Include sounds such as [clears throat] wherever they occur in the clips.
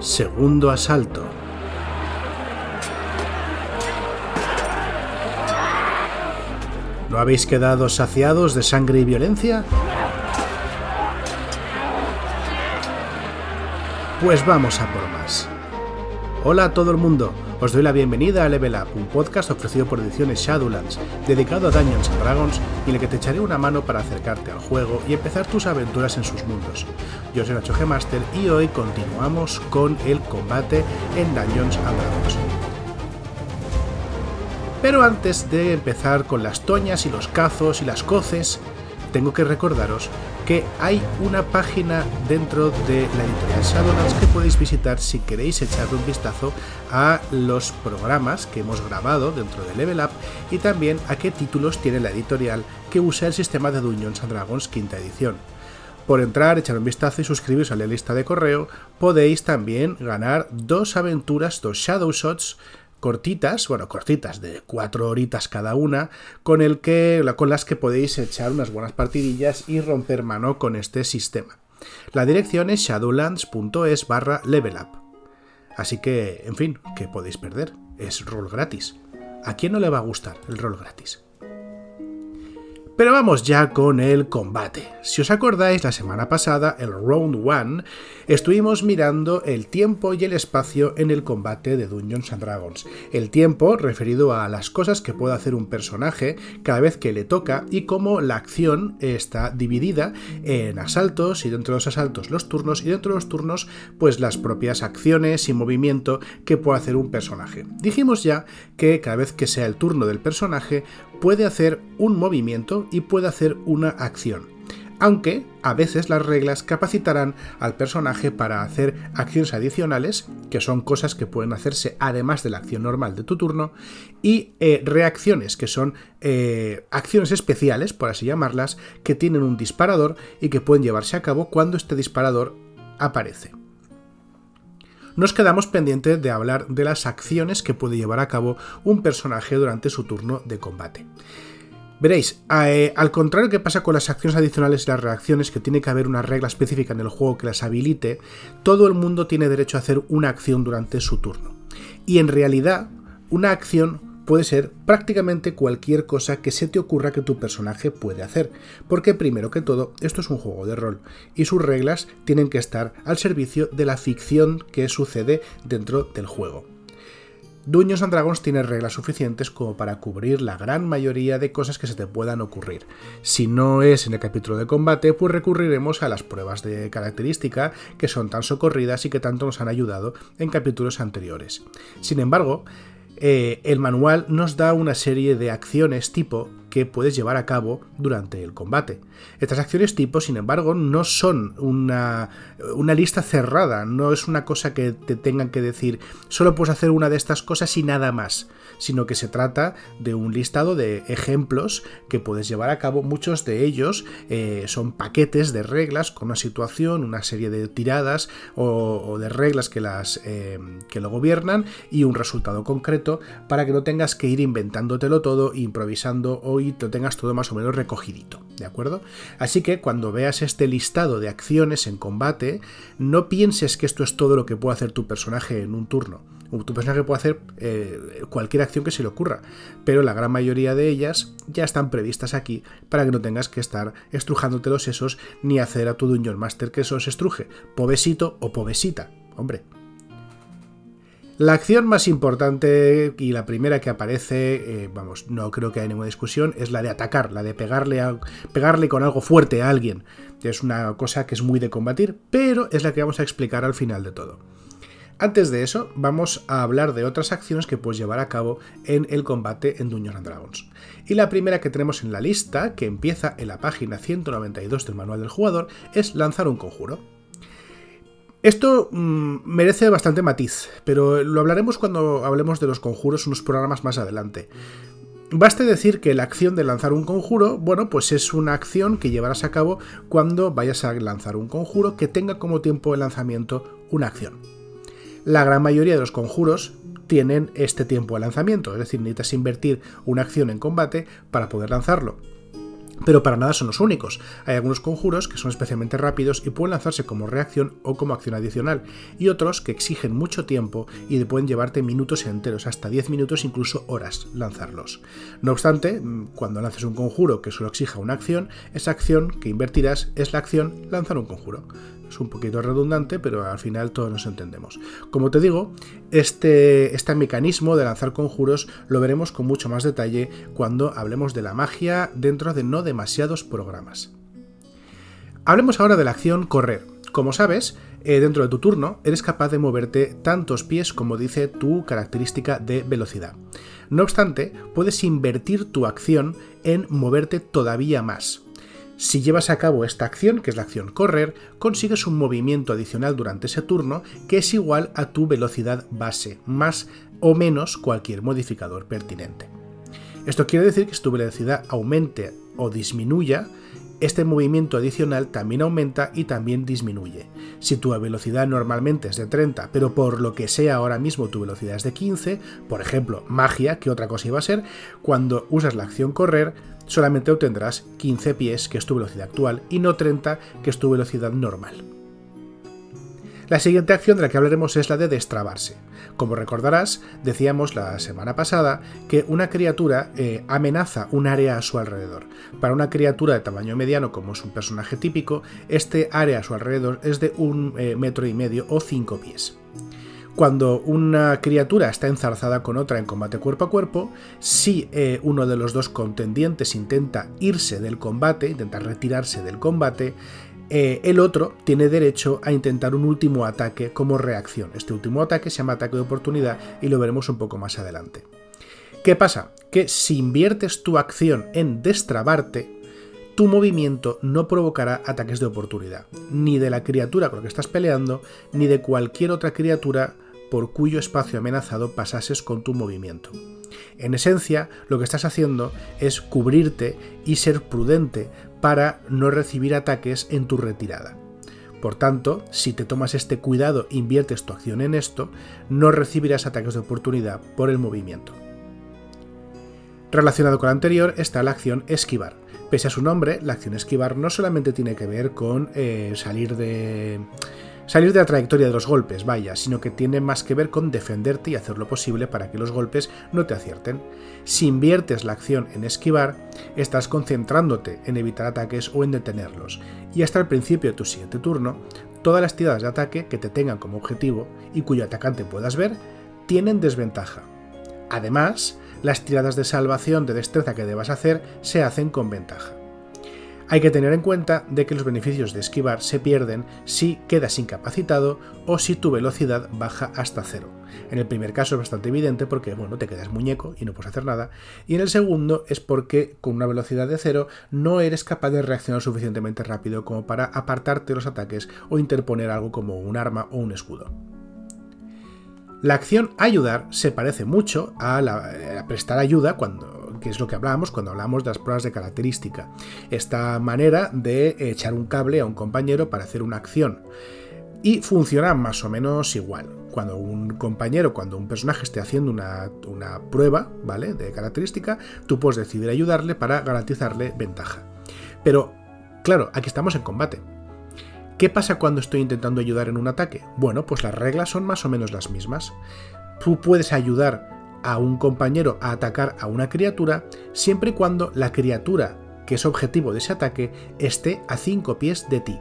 Segundo asalto. ¿No habéis quedado saciados de sangre y violencia? Pues vamos a por más. Hola a todo el mundo, os doy la bienvenida a Level Up, un podcast ofrecido por Ediciones Shadowlands, dedicado a Dungeons and Dragons y en el que te echaré una mano para acercarte al juego y empezar tus aventuras en sus mundos. Yo soy Nacho G Master y hoy continuamos con el combate en Dungeons and Dragons. Pero antes de empezar con las toñas y los cazos y las coces, tengo que recordaros que hay una página dentro de la editorial Shadowlands que podéis visitar si queréis echarle un vistazo a los programas que hemos grabado dentro de Level Up y también a qué títulos tiene la editorial que usa el sistema de Dungeons Dragons quinta edición. Por entrar, echar un vistazo y suscribiros a la lista de correo, podéis también ganar dos aventuras, dos Shadow Shots cortitas, bueno, cortitas de cuatro horitas cada una, con, el que, con las que podéis echar unas buenas partidillas y romper mano con este sistema. La dirección es shadowlands.es barra levelup. Así que, en fin, ¿qué podéis perder? Es rol gratis. ¿A quién no le va a gustar el rol gratis? Pero vamos ya con el combate. Si os acordáis, la semana pasada, el Round 1, estuvimos mirando el tiempo y el espacio en el combate de Dungeons and Dragons. El tiempo referido a las cosas que puede hacer un personaje cada vez que le toca y cómo la acción está dividida en asaltos y dentro de los asaltos los turnos y dentro de los turnos pues las propias acciones y movimiento que puede hacer un personaje. Dijimos ya que cada vez que sea el turno del personaje puede hacer un movimiento y puede hacer una acción. Aunque a veces las reglas capacitarán al personaje para hacer acciones adicionales, que son cosas que pueden hacerse además de la acción normal de tu turno, y eh, reacciones, que son eh, acciones especiales, por así llamarlas, que tienen un disparador y que pueden llevarse a cabo cuando este disparador aparece nos quedamos pendientes de hablar de las acciones que puede llevar a cabo un personaje durante su turno de combate. Veréis, eh, al contrario que pasa con las acciones adicionales y las reacciones, que tiene que haber una regla específica en el juego que las habilite, todo el mundo tiene derecho a hacer una acción durante su turno. Y en realidad, una acción puede ser prácticamente cualquier cosa que se te ocurra que tu personaje puede hacer, porque primero que todo esto es un juego de rol y sus reglas tienen que estar al servicio de la ficción que sucede dentro del juego. Dungeons and Dragons tiene reglas suficientes como para cubrir la gran mayoría de cosas que se te puedan ocurrir. Si no es en el capítulo de combate, pues recurriremos a las pruebas de característica que son tan socorridas y que tanto nos han ayudado en capítulos anteriores. Sin embargo, eh, el manual nos da una serie de acciones tipo que puedes llevar a cabo durante el combate. Estas acciones tipo, sin embargo, no son una, una, lista cerrada, no es una cosa que te tengan que decir solo puedes hacer una de estas cosas y nada más, sino que se trata de un listado de ejemplos que puedes llevar a cabo. Muchos de ellos eh, son paquetes de reglas con una situación, una serie de tiradas o, de reglas que, las, eh, que lo gobiernan y un resultado concreto para que no tengas que ir inventándotelo todo, improvisando o y lo tengas todo más o menos recogidito, ¿de acuerdo? Así que cuando veas este listado de acciones en combate, no pienses que esto es todo lo que puede hacer tu personaje en un turno. Tu personaje puede hacer eh, cualquier acción que se le ocurra, pero la gran mayoría de ellas ya están previstas aquí para que no tengas que estar estrujándote los sesos ni hacer a tu Dungeon Master que eso os estruje, pobesito o pobesita. Hombre, la acción más importante y la primera que aparece, eh, vamos, no creo que haya ninguna discusión, es la de atacar, la de pegarle, pegarle con algo fuerte a alguien. Es una cosa que es muy de combatir, pero es la que vamos a explicar al final de todo. Antes de eso, vamos a hablar de otras acciones que puedes llevar a cabo en el combate en Dungeons and Dragons. Y la primera que tenemos en la lista, que empieza en la página 192 del manual del jugador, es lanzar un conjuro. Esto mm, merece bastante matiz, pero lo hablaremos cuando hablemos de los conjuros unos programas más adelante. Baste decir que la acción de lanzar un conjuro, bueno, pues es una acción que llevarás a cabo cuando vayas a lanzar un conjuro que tenga como tiempo de lanzamiento una acción. La gran mayoría de los conjuros tienen este tiempo de lanzamiento, es decir, necesitas invertir una acción en combate para poder lanzarlo. Pero para nada son los únicos. Hay algunos conjuros que son especialmente rápidos y pueden lanzarse como reacción o como acción adicional, y otros que exigen mucho tiempo y pueden llevarte minutos enteros, hasta 10 minutos, incluso horas, lanzarlos. No obstante, mm, cuando lances un conjuro que solo exija una acción, esa acción que invertirás es la acción lanzar un conjuro. Es un poquito redundante, pero al final todos nos entendemos. Como te digo, este, este mecanismo de lanzar conjuros lo veremos con mucho más detalle cuando hablemos de la magia dentro de no demasiados programas. Hablemos ahora de la acción correr. Como sabes, eh, dentro de tu turno eres capaz de moverte tantos pies como dice tu característica de velocidad. No obstante, puedes invertir tu acción en moverte todavía más. Si llevas a cabo esta acción, que es la acción correr, consigues un movimiento adicional durante ese turno que es igual a tu velocidad base, más o menos cualquier modificador pertinente. Esto quiere decir que si tu velocidad aumente o disminuya, este movimiento adicional también aumenta y también disminuye. Si tu velocidad normalmente es de 30, pero por lo que sea ahora mismo tu velocidad es de 15, por ejemplo, magia, que otra cosa iba a ser, cuando usas la acción correr, solamente obtendrás 15 pies, que es tu velocidad actual, y no 30, que es tu velocidad normal. La siguiente acción de la que hablaremos es la de destrabarse. Como recordarás, decíamos la semana pasada que una criatura eh, amenaza un área a su alrededor. Para una criatura de tamaño mediano, como es un personaje típico, este área a su alrededor es de un eh, metro y medio o 5 pies. Cuando una criatura está enzarzada con otra en combate cuerpo a cuerpo, si eh, uno de los dos contendientes intenta irse del combate, intenta retirarse del combate, eh, el otro tiene derecho a intentar un último ataque como reacción. Este último ataque se llama ataque de oportunidad y lo veremos un poco más adelante. ¿Qué pasa? Que si inviertes tu acción en destrabarte, tu movimiento no provocará ataques de oportunidad, ni de la criatura con la que estás peleando, ni de cualquier otra criatura por cuyo espacio amenazado pasases con tu movimiento. En esencia, lo que estás haciendo es cubrirte y ser prudente para no recibir ataques en tu retirada. Por tanto, si te tomas este cuidado e inviertes tu acción en esto, no recibirás ataques de oportunidad por el movimiento. Relacionado con lo anterior está la acción esquivar. Pese a su nombre, la acción esquivar no solamente tiene que ver con eh, salir de salir de la trayectoria de los golpes, vaya, sino que tiene más que ver con defenderte y hacer lo posible para que los golpes no te acierten. Si inviertes la acción en esquivar, estás concentrándote en evitar ataques o en detenerlos, y hasta el principio de tu siguiente turno, todas las tiradas de ataque que te tengan como objetivo y cuyo atacante puedas ver, tienen desventaja. Además, las tiradas de salvación de destreza que debas hacer se hacen con ventaja. Hay que tener en cuenta de que los beneficios de esquivar se pierden si quedas incapacitado o si tu velocidad baja hasta cero. En el primer caso es bastante evidente porque bueno, te quedas muñeco y no puedes hacer nada. Y en el segundo es porque con una velocidad de cero no eres capaz de reaccionar suficientemente rápido como para apartarte los ataques o interponer algo como un arma o un escudo. La acción ayudar se parece mucho a, la, prestar ayuda cuando que es lo que hablábamos cuando hablamos de las pruebas de característica. Esta manera de echar un cable a un compañero para hacer una acción. Y funciona más o menos igual. Cuando un compañero, cuando un personaje esté haciendo una, una prueba, ¿vale? De característica, tú puedes decidir ayudarle para garantizarle ventaja. Pero, claro, aquí estamos en combate. ¿Qué pasa cuando estoy intentando ayudar en un ataque? Bueno, pues las reglas son más o menos las mismas. Tú puedes ayudar a un compañero a atacar a una criatura siempre y cuando la criatura que es objetivo de ese ataque esté a 5 pies de ti.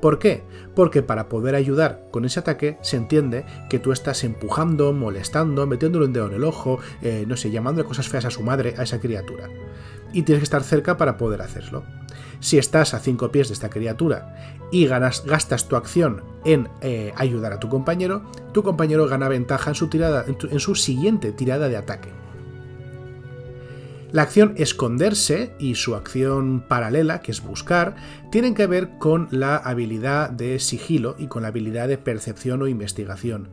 ¿Por qué? Porque para poder ayudar con ese ataque se entiende que tú estás empujando, molestando, metiéndole un dedo en el ojo, eh, no sé, llamándole cosas feas a su madre, a esa criatura. Y tienes que estar cerca para poder hacerlo. Si estás a 5 pies de esta criatura y gastas tu acción en eh, ayudar a tu compañero, tu compañero gana ventaja en su, tirada, en su siguiente tirada de ataque. La acción esconderse y su acción paralela, que es buscar, tienen que ver con la habilidad de sigilo y con la habilidad de percepción o investigación.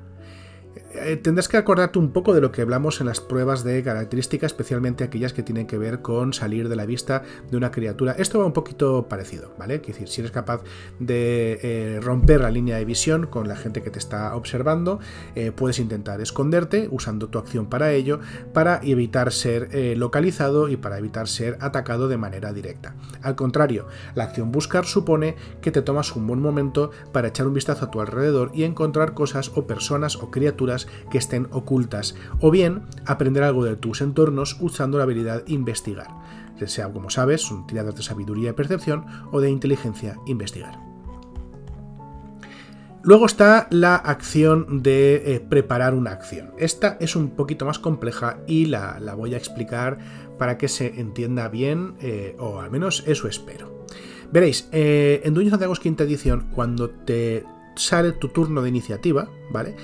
Eh, tendrás que acordarte un poco de lo que hablamos en las pruebas de características, especialmente aquellas que tienen que ver con salir de la vista de una criatura. Esto va un poquito parecido, ¿vale? Es decir, si eres capaz de eh, romper la línea de visión con la gente que te está observando, eh, puedes intentar esconderte usando tu acción para ello, para evitar ser localizado y para evitar ser atacado de manera directa. Al contrario, la acción buscar supone que te tomas un buen momento para echar un vistazo a tu alrededor y encontrar cosas o personas o criaturas que estén ocultas, o bien aprender algo de tus entornos usando la habilidad investigar, sea como sabes, un tirador de sabiduría y percepción o de inteligencia investigar. Luego está la acción de eh, preparar una acción. Esta es un poquito más compleja y la, voy a explicar para que se entienda bien, eh, o al menos eso espero. Veréis, eh, en Dungeons Dragons quinta edición, cuando te sale tu turno de iniciativa, ¿vale?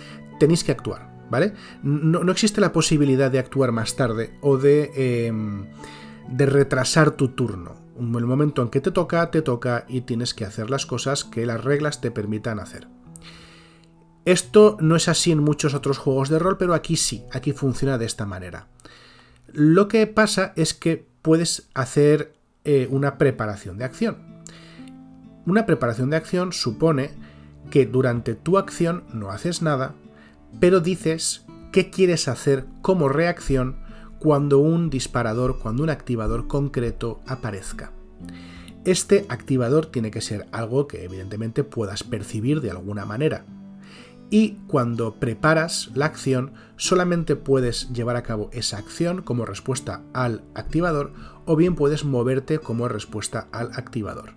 Tenéis que actuar, ¿vale? No, existe la posibilidad de actuar más tarde o de, em, de retrasar tu turno. El momento en que te toca, te toca y tienes que hacer las cosas que las reglas te permitan hacer. Esto no es así en muchos otros juegos de rol, pero aquí sí, aquí funciona de esta manera. Lo que pasa es que puedes hacer eh, una preparación de acción. Una preparación de acción supone que durante tu acción no haces nada, pero dices qué quieres hacer como reacción cuando un disparador, cuando un activador concreto aparezca. Este activador tiene que ser algo que evidentemente puedas percibir de alguna manera. Y cuando preparas la acción, solamente puedes llevar a cabo esa acción como respuesta al activador o bien puedes moverte como respuesta al activador.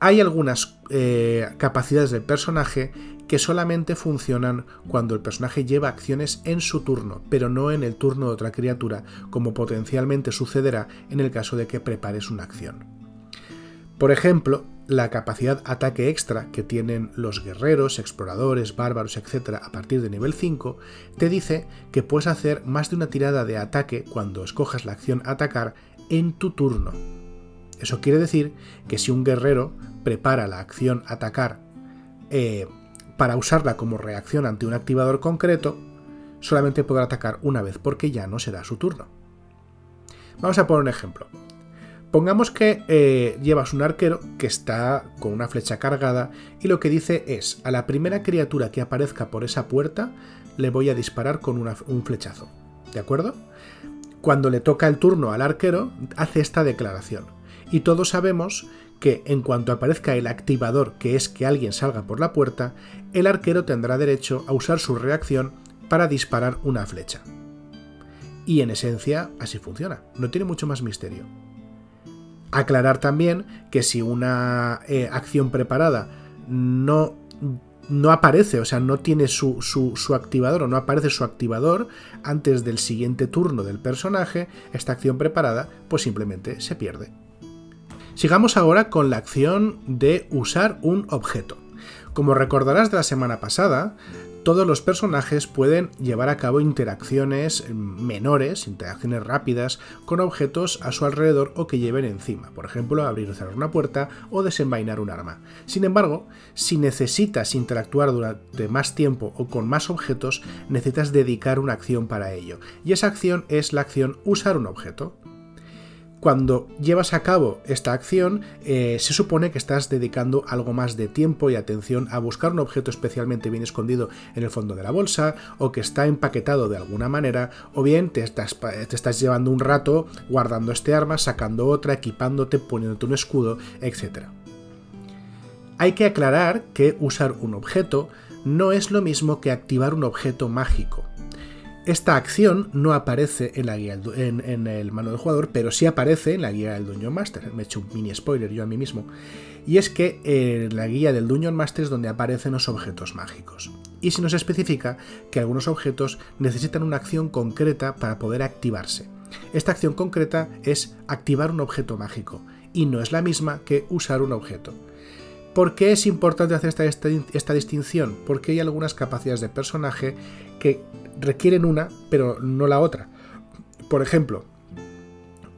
Hay algunas eh, capacidades del personaje que solamente funcionan cuando el personaje lleva acciones en su turno, pero no en el turno de otra criatura, como potencialmente sucederá en el caso de que prepares una acción. Por ejemplo, la capacidad ataque extra que tienen los guerreros, exploradores, bárbaros, etc. a partir de nivel 5, te dice que puedes hacer más de una tirada de ataque cuando escojas la acción atacar en tu turno. Eso quiere decir que si un guerrero prepara la acción atacar eh, para usarla como reacción ante un activador concreto, solamente podrá atacar una vez porque ya no será su turno. Vamos a poner un ejemplo. Pongamos que eh, llevas un arquero que está con una flecha cargada y lo que dice es, a la primera criatura que aparezca por esa puerta le voy a disparar con un flechazo. ¿De acuerdo? Cuando le toca el turno al arquero, hace esta declaración. Y todos sabemos que en cuanto aparezca el activador, que es que alguien salga por la puerta, el arquero tendrá derecho a usar su reacción para disparar una flecha. Y en esencia así funciona, no tiene mucho más misterio. Aclarar también que si una eh, acción preparada no, no, aparece, o sea, no tiene su, su, activador o no aparece su activador antes del siguiente turno del personaje, esta acción preparada pues simplemente se pierde. Sigamos ahora con la acción de usar un objeto. Como recordarás de la semana pasada, todos los personajes pueden llevar a cabo interacciones menores, interacciones rápidas, con objetos a su alrededor o que lleven encima, por ejemplo, abrir o cerrar una puerta o desenvainar un arma. Sin embargo, si necesitas interactuar durante más tiempo o con más objetos, necesitas dedicar una acción para ello, y esa acción es la acción usar un objeto cuando llevas a cabo esta acción, eh, se supone que estás dedicando algo más de tiempo y atención a buscar un objeto especialmente bien escondido en el fondo de la bolsa, o que está empaquetado de alguna manera, o bien te estás, te estás llevando un rato guardando este arma, sacando otra, equipándote, poniéndote un escudo, etc. Hay que aclarar que usar un objeto no es lo mismo que activar un objeto mágico. Esta acción no aparece en, la guía, en, el manual del jugador, pero sí aparece en la guía del Dungeon Master. Me he hecho un mini spoiler yo a mí mismo. Y es que en la guía del Dungeon Master es donde aparecen los objetos mágicos. Y se nos especifica que algunos objetos necesitan una acción concreta para poder activarse. Esta acción concreta es activar un objeto mágico, y no es la misma que usar un objeto. ¿Por qué es importante hacer esta, esta, distinción? Porque hay algunas capacidades de personaje que requieren una, pero no la otra. Por ejemplo,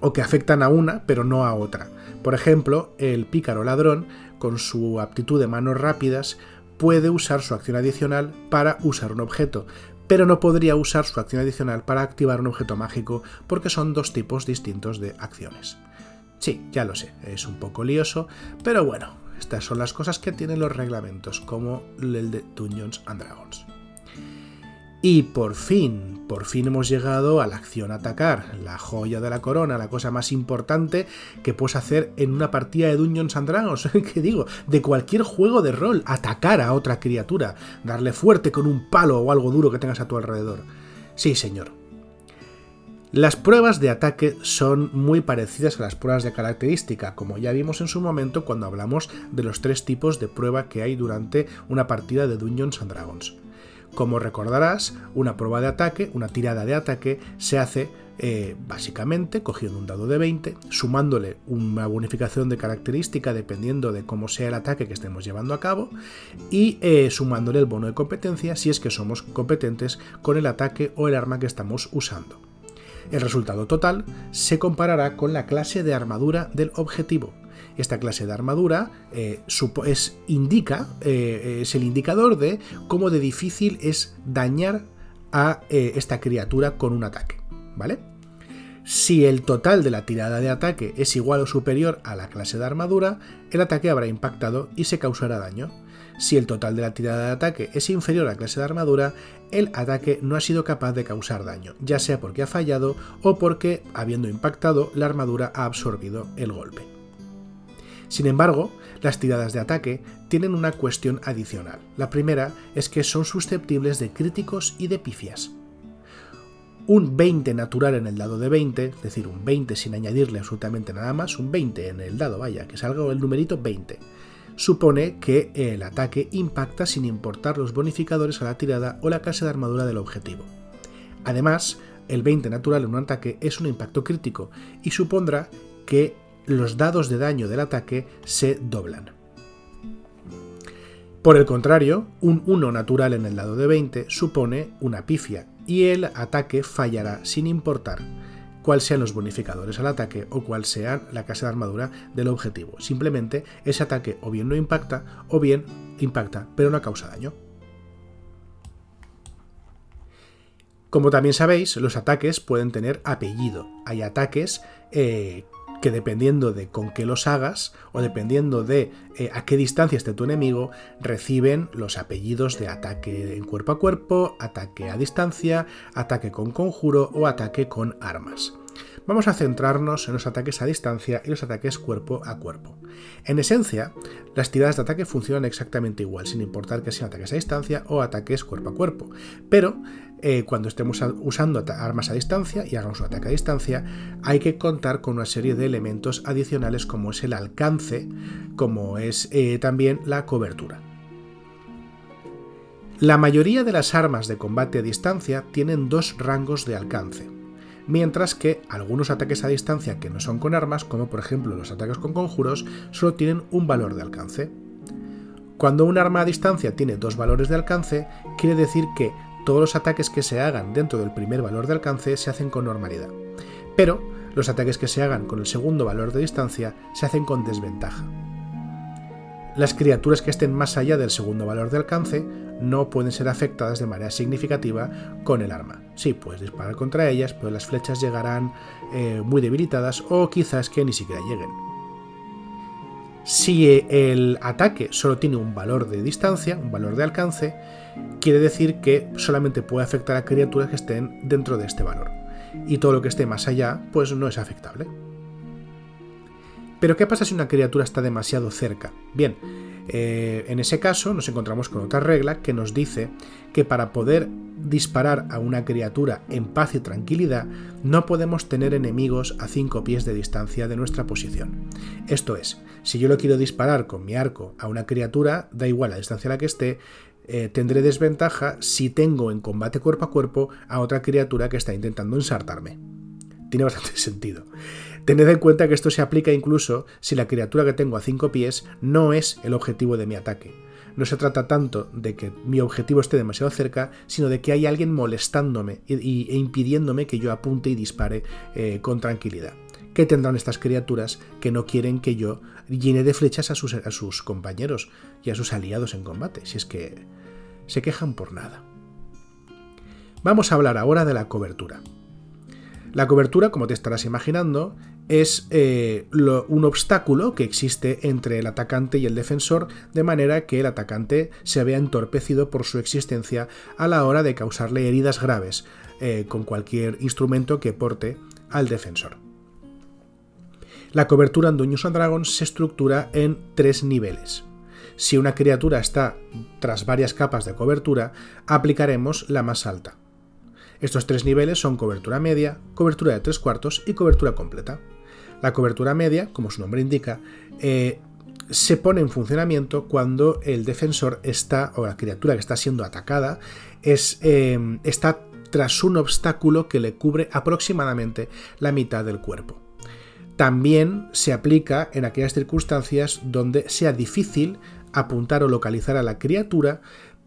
o que afectan a una, pero no a otra. Por ejemplo, el pícaro ladrón, con su aptitud de manos rápidas, puede usar su acción adicional para usar un objeto, pero no podría usar su acción adicional para activar un objeto mágico porque son dos tipos distintos de acciones. Sí, ya lo sé, es un poco lioso, pero bueno, estas son las cosas que tienen los reglamentos, como el de Dungeons and Dragons. Y por fin, por fin hemos llegado a la acción atacar, la joya de la corona, la cosa más importante que puedes hacer en una partida de Dungeons and Dragons, [laughs] que digo, de cualquier juego de rol, atacar a otra criatura, darle fuerte con un palo o algo duro que tengas a tu alrededor. Sí, señor. Las pruebas de ataque son muy parecidas a las pruebas de característica, como ya vimos en su momento cuando hablamos de los tres tipos de prueba que hay durante una partida de Dungeons and Dragons. Como recordarás, una prueba de ataque, una tirada de ataque, se hace eh, básicamente cogiendo un dado de 20, sumándole una bonificación de característica dependiendo de cómo sea el ataque que estemos llevando a cabo y eh, sumándole el bono de competencia si es que somos competentes con el ataque o el arma que estamos usando. El resultado total se comparará con la clase de armadura del objetivo, esta clase de armadura eh, es, indica, eh, es el indicador de cómo de difícil es dañar a eh, esta criatura con un ataque. ¿Vale? Si el total de la tirada de ataque es igual o superior a la clase de armadura, el ataque habrá impactado y se causará daño. Si el total de la tirada de ataque es inferior a la clase de armadura, el ataque no ha sido capaz de causar daño, ya sea porque ha fallado o porque, habiendo impactado, la armadura ha absorbido el golpe. Sin embargo, las tiradas de ataque tienen una cuestión adicional. La primera es que son susceptibles de críticos y de pifias. Un 20 natural en el dado de 20, es decir, un 20 sin añadirle absolutamente nada más, un 20 en el dado, vaya, que salga el numerito 20, supone que el ataque impacta sin importar los bonificadores a la tirada o la clase de armadura del objetivo. Además, el 20 natural en un ataque es un impacto crítico y supondrá que los dados de daño del ataque se doblan. Por el contrario, un 1 natural en el dado de 20 supone una pifia y el ataque fallará sin importar cuáles sean los bonificadores al ataque o cuál sea la clase de armadura del objetivo. Simplemente ese ataque o bien no impacta o bien impacta pero no causa daño. Como también sabéis, los ataques pueden tener apellido. Hay ataques eh, que dependiendo de con qué los hagas o dependiendo de eh, a qué distancia esté tu enemigo, reciben los apellidos de ataque en cuerpo a cuerpo, ataque a distancia, ataque con conjuro o ataque con armas. Vamos a centrarnos en los ataques a distancia y los ataques cuerpo a cuerpo. En esencia, las tiradas de ataque funcionan exactamente igual, sin importar que sean ataques a distancia o ataques cuerpo a cuerpo. Pero eh, cuando estemos usando armas a distancia y hagamos un ataque a distancia, hay que contar con una serie de elementos adicionales como es el alcance, como es eh, también la cobertura. La mayoría de las armas de combate a distancia tienen dos rangos de alcance, mientras que algunos ataques a distancia que no son con armas, como por ejemplo los ataques con conjuros, solo tienen un valor de alcance. Cuando un arma a distancia tiene dos valores de alcance, quiere decir que todos los ataques que se hagan dentro del primer valor de alcance se hacen con normalidad. Pero los ataques que se hagan con el segundo valor de distancia se hacen con desventaja. Las criaturas que estén más allá del segundo valor de alcance no pueden ser afectadas de manera significativa con el arma. Sí, puedes disparar contra ellas, pero las flechas llegarán eh, muy debilitadas o quizás que ni siquiera lleguen. Si el ataque solo tiene un valor de distancia, un valor de alcance, quiere decir que solamente puede afectar a criaturas que estén dentro de este valor. Y todo lo que esté más allá, pues no es afectable. Pero ¿qué pasa si una criatura está demasiado cerca? Bien, eh, en ese caso nos encontramos con otra regla que nos dice que para poder disparar a una criatura en paz y tranquilidad no podemos tener enemigos a 5 pies de distancia de nuestra posición. Esto es, si yo lo quiero disparar con mi arco a una criatura, da igual la distancia a la que esté, eh, tendré desventaja si tengo en combate cuerpo a cuerpo a otra criatura que está intentando ensartarme. Tiene bastante [laughs] sentido. Tened en cuenta que esto se aplica incluso si la criatura que tengo a 5 pies no es el objetivo de mi ataque. No se trata tanto de que mi objetivo esté demasiado cerca, sino de que hay alguien molestándome e impidiéndome que yo apunte y dispare eh, con tranquilidad ¿Qué tendrán estas criaturas que no quieren que yo llene de flechas a sus, a sus compañeros y a sus aliados en combate? Si es que se quejan por nada. Vamos a hablar ahora de la cobertura. La cobertura, como te estarás imaginando, es eh, un obstáculo que existe entre el atacante y el defensor, de manera que el atacante se vea entorpecido por su existencia a la hora de causarle heridas graves eh, con cualquier instrumento que porte al defensor. La cobertura en Dungeons Dragons se estructura en tres niveles. Si una criatura está tras varias capas de cobertura, aplicaremos la más alta. Estos tres niveles son cobertura media, cobertura de tres cuartos y cobertura completa. La cobertura media, como su nombre indica, eh, se pone en funcionamiento cuando el defensor está, o la criatura que está siendo atacada, es, eh, está tras un obstáculo que le cubre aproximadamente la mitad del cuerpo. También se aplica en aquellas circunstancias donde sea difícil apuntar o localizar a la criatura,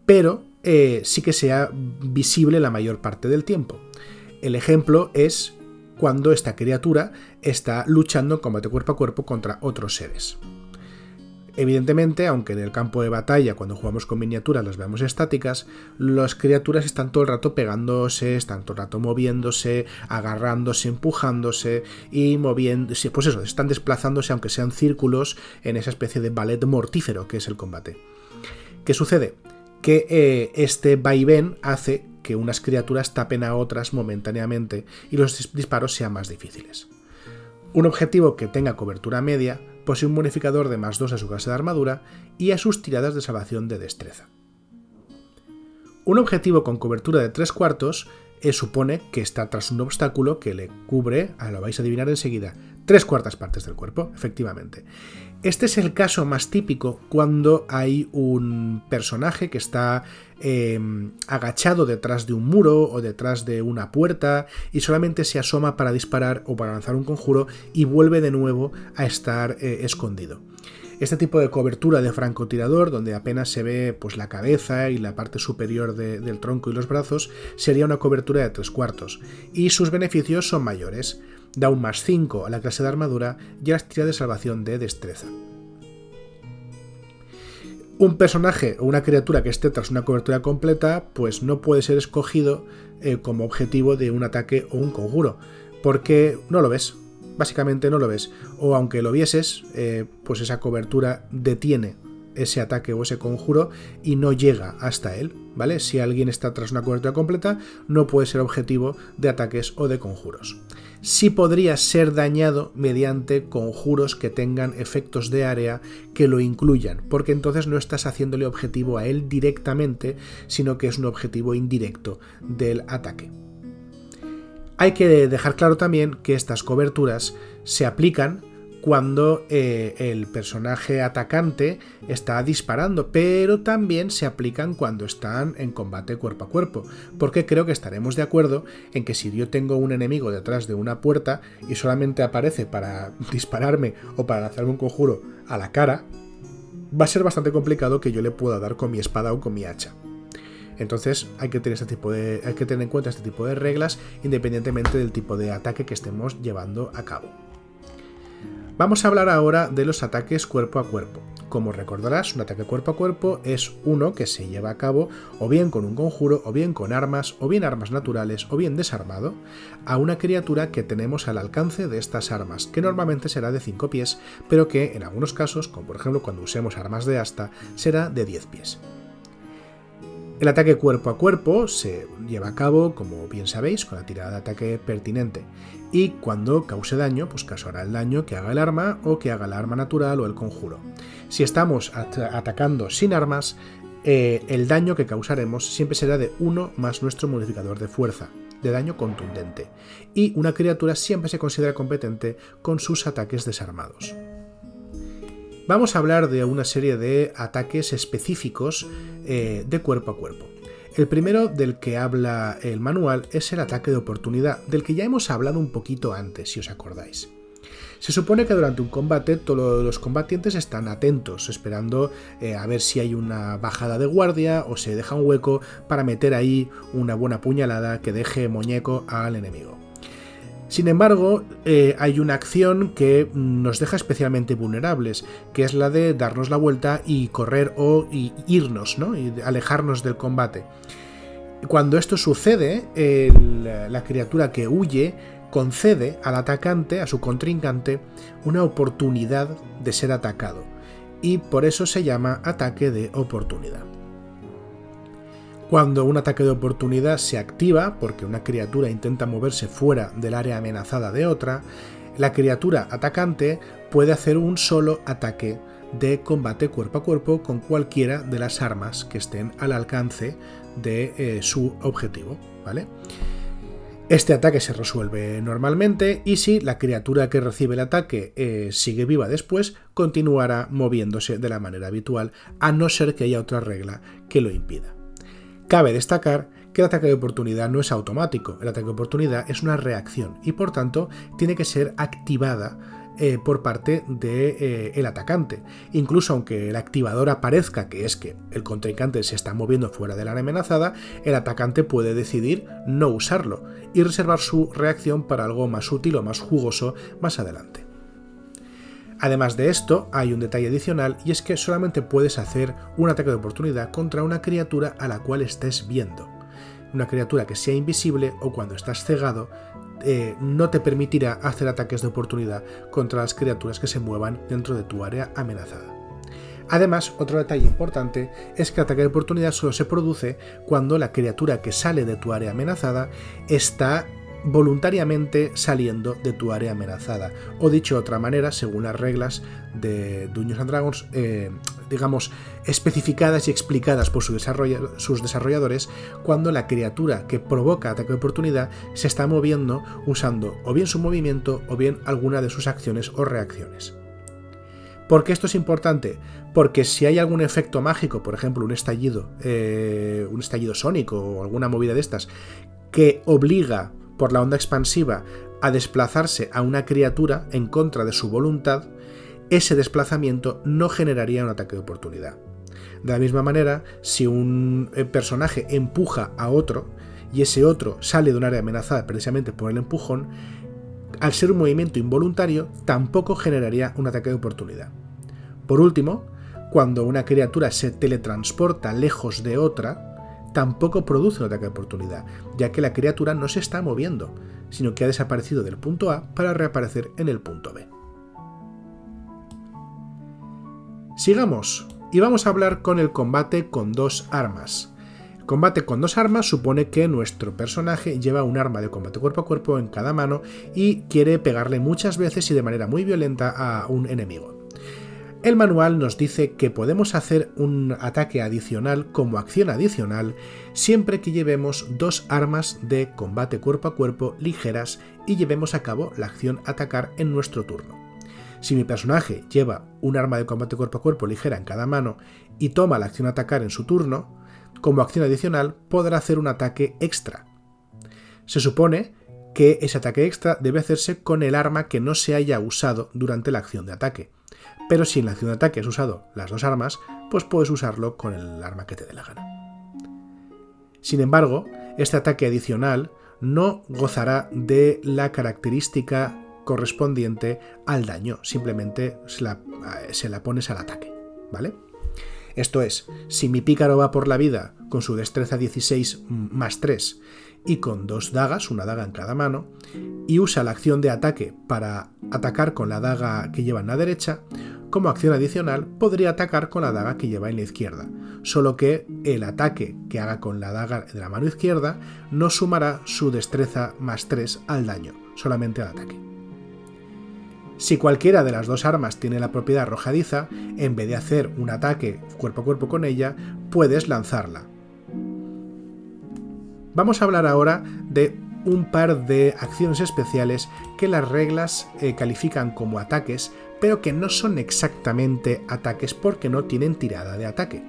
pero eh, sí que sea visible la mayor parte del tiempo. El ejemplo es cuando esta criatura está luchando en combate cuerpo a cuerpo contra otros seres. Evidentemente, aunque en el campo de batalla, cuando jugamos con miniaturas, las veamos estáticas, las criaturas están todo el rato pegándose, están todo el rato moviéndose, agarrándose, empujándose y moviéndose. Pues eso, están desplazándose, aunque sean círculos, en esa especie de ballet mortífero que es el combate. ¿Qué sucede? Que eh, este vaivén hace que unas criaturas tapen a otras momentáneamente y los disparos sean más difíciles. Un objetivo que tenga cobertura media posee un bonificador de más 2 a su clase de armadura y a sus tiradas de salvación de destreza. Un objetivo con cobertura de 3 cuartos eh, supone que está tras un obstáculo que le cubre, a lo vais a adivinar enseguida, tres cuartas partes del cuerpo, efectivamente. Este es el caso más típico cuando hay un personaje que está em, agachado detrás de un muro o detrás de una puerta y solamente se asoma para disparar o para lanzar un conjuro y vuelve de nuevo a estar eh, escondido. Este tipo de cobertura de francotirador, donde apenas se ve pues, la cabeza y la parte superior del tronco y los brazos, sería una cobertura de tres cuartos, y sus beneficios son mayores da un más 5 a la clase de armadura y a las tiras de salvación de destreza. Un personaje o una criatura que esté tras una cobertura completa, pues no puede ser escogido eh, como objetivo de un ataque o un conjuro, porque no lo ves, básicamente no lo ves, o aunque lo vieses, eh, pues esa cobertura detiene ese ataque o ese conjuro y no llega hasta él, ¿vale? Si alguien está tras una cobertura completa, no puede ser objetivo de ataques o de conjuros. Sí podría ser dañado mediante conjuros que tengan efectos de área que lo incluyan, porque entonces no estás haciéndole objetivo a él directamente, sino que es un objetivo indirecto del ataque. Hay que dejar claro también que estas coberturas se aplican cuando eh, el personaje atacante está disparando, pero también se aplican cuando están en combate cuerpo a cuerpo, porque creo que estaremos de acuerdo en que si yo tengo un enemigo detrás de una puerta y solamente aparece para [laughs] dispararme o para lanzarme un conjuro a la cara, va a ser bastante complicado que yo le pueda dar con mi espada o con mi hacha. Entonces hay que tener, este tipo de, hay que tener en cuenta este tipo de reglas independientemente del tipo de ataque que estemos llevando a cabo. Vamos a hablar ahora de los ataques cuerpo a cuerpo. Como recordarás, un ataque cuerpo a cuerpo es uno que se lleva a cabo o bien con un conjuro, o bien con armas, o bien armas naturales, o bien desarmado, a una criatura que tenemos al alcance de estas armas, que normalmente será de 5 pies, pero que en algunos casos, como por ejemplo cuando usemos armas de asta, será de 10 pies. El ataque cuerpo a cuerpo se lleva a cabo, como bien sabéis, con la tirada de ataque pertinente y cuando cause daño, pues causará el daño que haga el arma o que haga el arma natural o el conjuro. Si estamos atacando sin armas, eh, el daño que causaremos siempre será de 1 más nuestro modificador de fuerza, de daño contundente, y una criatura siempre se considera competente con sus ataques desarmados. Vamos a hablar de una serie de ataques específicos eh, de cuerpo a cuerpo. El primero del que habla el manual es el ataque de oportunidad, del que ya hemos hablado un poquito antes, si os acordáis. Se supone que durante un combate todos los combatientes están atentos, esperando eh, a ver si hay una bajada de guardia o se deja un hueco para meter ahí una buena puñalada que deje muñeco al enemigo. Sin embargo, eh, hay una acción que nos deja especialmente vulnerables, que es la de darnos la vuelta y correr o irnos, ¿no? y alejarnos del combate. Cuando esto sucede, la criatura que huye concede al atacante, a su contrincante, una oportunidad de ser atacado, y por eso se llama ataque de oportunidad. Cuando un ataque de oportunidad se activa, porque una criatura intenta moverse fuera del área amenazada de otra, la criatura atacante puede hacer un solo ataque de combate cuerpo a cuerpo con cualquiera de las armas que estén al alcance de eh, su objetivo, ¿vale? Este ataque se resuelve normalmente y si la criatura que recibe el ataque eh, sigue viva después, continuará moviéndose de la manera habitual, a no ser que haya otra regla que lo impida. Cabe destacar que el ataque de oportunidad no es automático, el ataque de oportunidad es una reacción y por tanto tiene que ser activada eh, por parte del de, eh, atacante. Incluso aunque el activador aparezca, que es que el contrincante se está moviendo fuera del área amenazada, el atacante puede decidir no usarlo y reservar su reacción para algo más útil o más jugoso más adelante. Además de esto, hay un detalle adicional y es que solamente puedes hacer un ataque de oportunidad contra una criatura a la cual estés viendo. Una criatura que sea invisible o cuando estás cegado eh, no te permitirá hacer ataques de oportunidad contra las criaturas que se muevan dentro de tu área amenazada. Además, otro detalle importante es que el ataque de oportunidad solo se produce cuando la criatura que sale de tu área amenazada está voluntariamente saliendo de tu área amenazada. O dicho de otra manera, según las reglas de Dungeons and Dragons, eh, digamos, especificadas y explicadas por sus desarrolladores, cuando la criatura que provoca ataque de oportunidad se está moviendo usando o bien su movimiento o bien alguna de sus acciones o reacciones. ¿Por qué esto es importante? Porque si hay algún efecto mágico, por ejemplo, un estallido, eh, un estallido sónico o alguna movida de estas, que obliga por la onda expansiva a desplazarse a una criatura en contra de su voluntad, ese desplazamiento no generaría un ataque de oportunidad. De la misma manera, si un eh, personaje empuja a otro y ese otro sale de un área amenazada precisamente por el empujón, al ser un movimiento involuntario, tampoco generaría un ataque de oportunidad. Por último, cuando una criatura se teletransporta lejos de otra, tampoco produce un ataque de oportunidad, ya que la criatura no se está moviendo, sino que ha desaparecido del punto A para reaparecer en el punto B. Sigamos, y vamos a hablar con el combate con dos armas. El combate con dos armas supone que nuestro personaje lleva un arma de combate cuerpo a cuerpo en cada mano y quiere pegarle muchas veces y de manera muy violenta a un enemigo. El manual nos dice que podemos hacer un ataque adicional como acción adicional siempre que llevemos dos armas de combate cuerpo a cuerpo ligeras y llevemos a cabo la acción atacar en nuestro turno. Si mi personaje lleva un arma de combate cuerpo a cuerpo ligera en cada mano y toma la acción atacar en su turno, como acción adicional podrá hacer un ataque extra. Se supone que ese ataque extra debe hacerse con el arma que no se haya usado durante la acción de ataque pero si en la acción de ataque has usado las dos armas, pues puedes usarlo con el arma que te dé la gana. Sin embargo, este ataque adicional no gozará de la característica correspondiente al daño, simplemente se la, se la, pones al ataque, ¿vale? Esto es, si mi pícaro va por la vida con su destreza 16 más 3 y con dos dagas, una daga en cada mano, y usa la acción de ataque para atacar con la daga que lleva en la derecha, como acción adicional podría atacar con la daga que lleva en la izquierda, solo que el ataque que haga con la daga de la mano izquierda no sumará su destreza más 3 al daño, solamente al ataque. Si cualquiera de las dos armas tiene la propiedad arrojadiza, en vez de hacer un ataque cuerpo a cuerpo con ella, puedes lanzarla. Vamos a hablar ahora de un par de acciones especiales que las reglas eh, califican como ataques, pero que no son exactamente ataques porque no tienen tirada de ataque.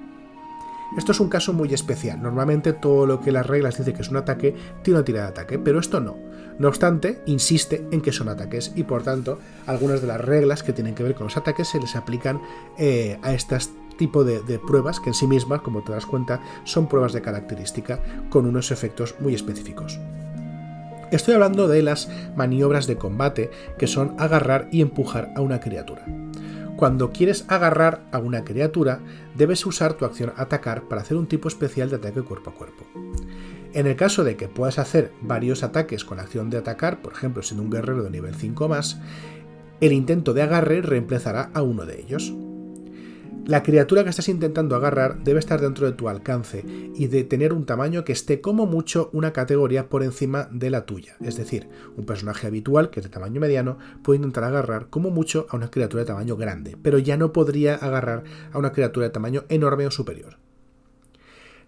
Esto es un caso muy especial. Normalmente todo lo que las reglas dicen que es un ataque tiene una tirada de ataque, pero esto no. No obstante, insiste en que son ataques y por tanto algunas de las reglas que tienen que ver con los ataques se les aplican eh, a este tipo de, pruebas que en sí mismas, como te das cuenta, son pruebas de característica con unos efectos muy específicos. Estoy hablando de las maniobras de combate, que son agarrar y empujar a una criatura. Cuando quieres agarrar a una criatura, debes usar tu acción atacar para hacer un tipo especial de ataque cuerpo a cuerpo. En el caso de que puedas hacer varios ataques con acción de atacar, por ejemplo siendo un guerrero de nivel 5 más, el intento de agarre reemplazará a uno de ellos. La criatura que estás intentando agarrar debe estar dentro de tu alcance y de tener un tamaño que esté como mucho una categoría por encima de la tuya. Es decir, un personaje habitual, que es de tamaño mediano, puede intentar agarrar como mucho a una criatura de tamaño grande, pero ya no podría agarrar a una criatura de tamaño enorme o superior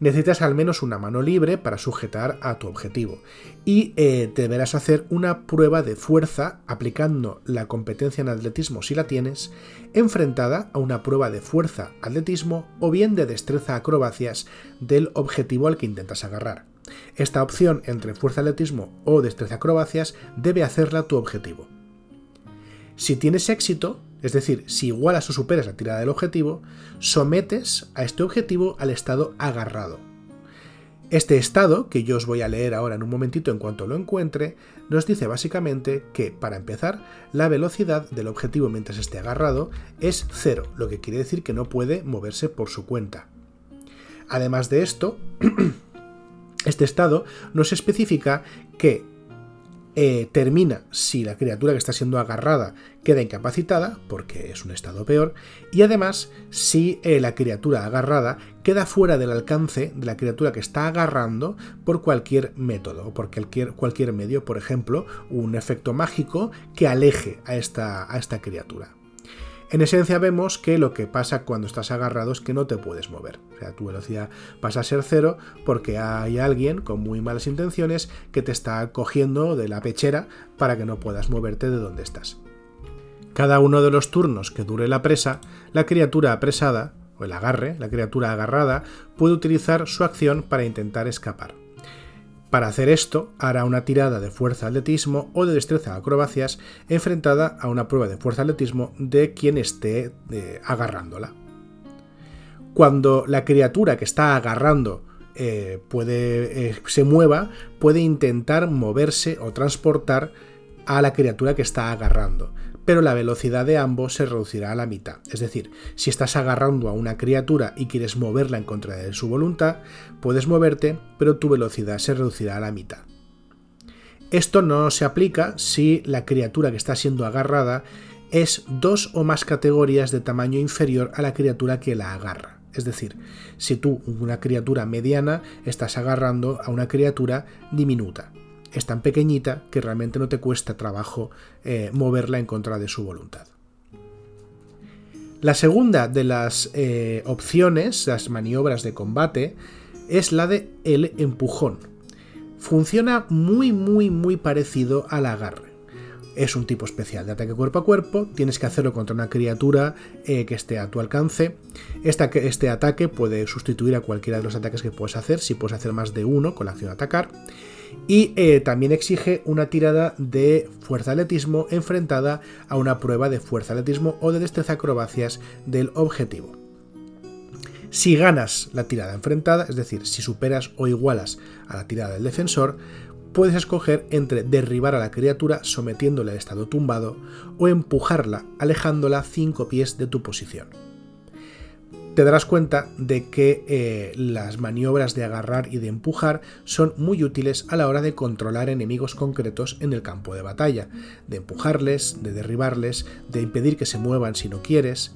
necesitas al menos una mano libre para sujetar a tu objetivo y eh, deberás hacer una prueba de fuerza aplicando la competencia en atletismo si la tienes, enfrentada a una prueba de fuerza atletismo o bien de destreza acrobacias del objetivo al que intentas agarrar. Esta opción entre fuerza atletismo o destreza acrobacias debe hacerla tu objetivo. Si tienes éxito, es decir, si igualas o superas la tirada del objetivo, sometes a este objetivo al estado agarrado. Este estado, que yo os voy a leer ahora en un momentito en cuanto lo encuentre, nos dice básicamente que, para empezar, la velocidad del objetivo mientras esté agarrado es cero, lo que quiere decir que no puede moverse por su cuenta. Además de esto, [clears throat] este estado nos especifica que eh, termina si la criatura que está siendo agarrada queda incapacitada, porque es un estado peor, y además si eh, la criatura agarrada queda fuera del alcance de la criatura que está agarrando por cualquier método o por cualquier, cualquier medio, por ejemplo, un efecto mágico que aleje a esta, a esta criatura. En esencia vemos que lo que pasa cuando estás agarrado es que no te puedes mover. O sea, tu velocidad pasa a ser cero porque hay alguien con muy malas intenciones que te está cogiendo de la pechera para que no puedas moverte de donde estás. Cada uno de los turnos que dure la presa, la criatura apresada, o el agarre, la criatura agarrada, puede utilizar su acción para intentar escapar. Para hacer esto, hará una tirada de fuerza atletismo o de destreza acrobacias enfrentada a una prueba de fuerza atletismo de quien esté eh, agarrándola. Cuando la criatura que está agarrando eh, puede, eh, se mueva, puede intentar moverse o transportar a la criatura que está agarrando pero la velocidad de ambos se reducirá a la mitad. Es decir, si estás agarrando a una criatura y quieres moverla en contra de su voluntad, puedes moverte, pero tu velocidad se reducirá a la mitad. Esto no se aplica si la criatura que está siendo agarrada es dos o más categorías de tamaño inferior a la criatura que la agarra. Es decir, si tú, una criatura mediana, estás agarrando a una criatura diminuta es tan pequeñita que realmente no te cuesta trabajo eh, moverla en contra de su voluntad. La segunda de las eh, opciones, las maniobras de combate, es la de el empujón. Funciona muy muy muy parecido al agarre. Es un tipo especial de ataque cuerpo a cuerpo, tienes que hacerlo contra una criatura eh, que esté a tu alcance. este ataque puede sustituir a cualquiera de los ataques que puedes hacer, si puedes hacer más de uno con la acción atacar y eh, también exige una tirada de fuerza atletismo enfrentada a una prueba de fuerza atletismo o de destreza acrobacias del objetivo. Si ganas la tirada enfrentada, es decir, si superas o igualas a la tirada del defensor, puedes escoger entre derribar a la criatura sometiéndola al estado tumbado o empujarla alejándola 5 pies de tu posición te darás cuenta de que eh, las maniobras de agarrar y de empujar son muy útiles a la hora de controlar enemigos concretos en el campo de batalla, de empujarles, de derribarles, de impedir que se muevan si no quieres,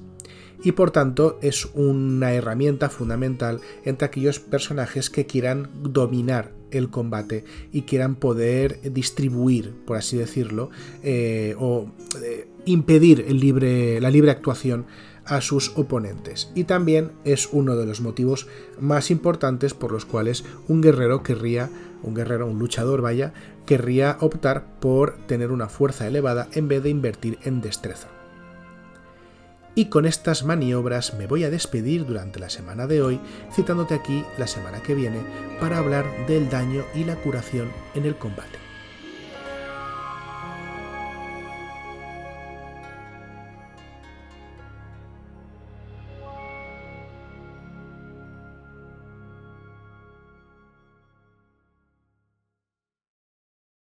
y por tanto es una herramienta fundamental entre aquellos personajes que quieran dominar el combate y quieran poder distribuir, por así decirlo, eh, o eh, impedir la libre actuación a sus oponentes y también es uno de los motivos más importantes por los cuales un guerrero querría, un guerrero, un luchador vaya, querría optar por tener una fuerza elevada en vez de invertir en destreza. Y con estas maniobras me voy a despedir durante la semana de hoy, citándote aquí la semana que viene para hablar del daño y la curación en el combate.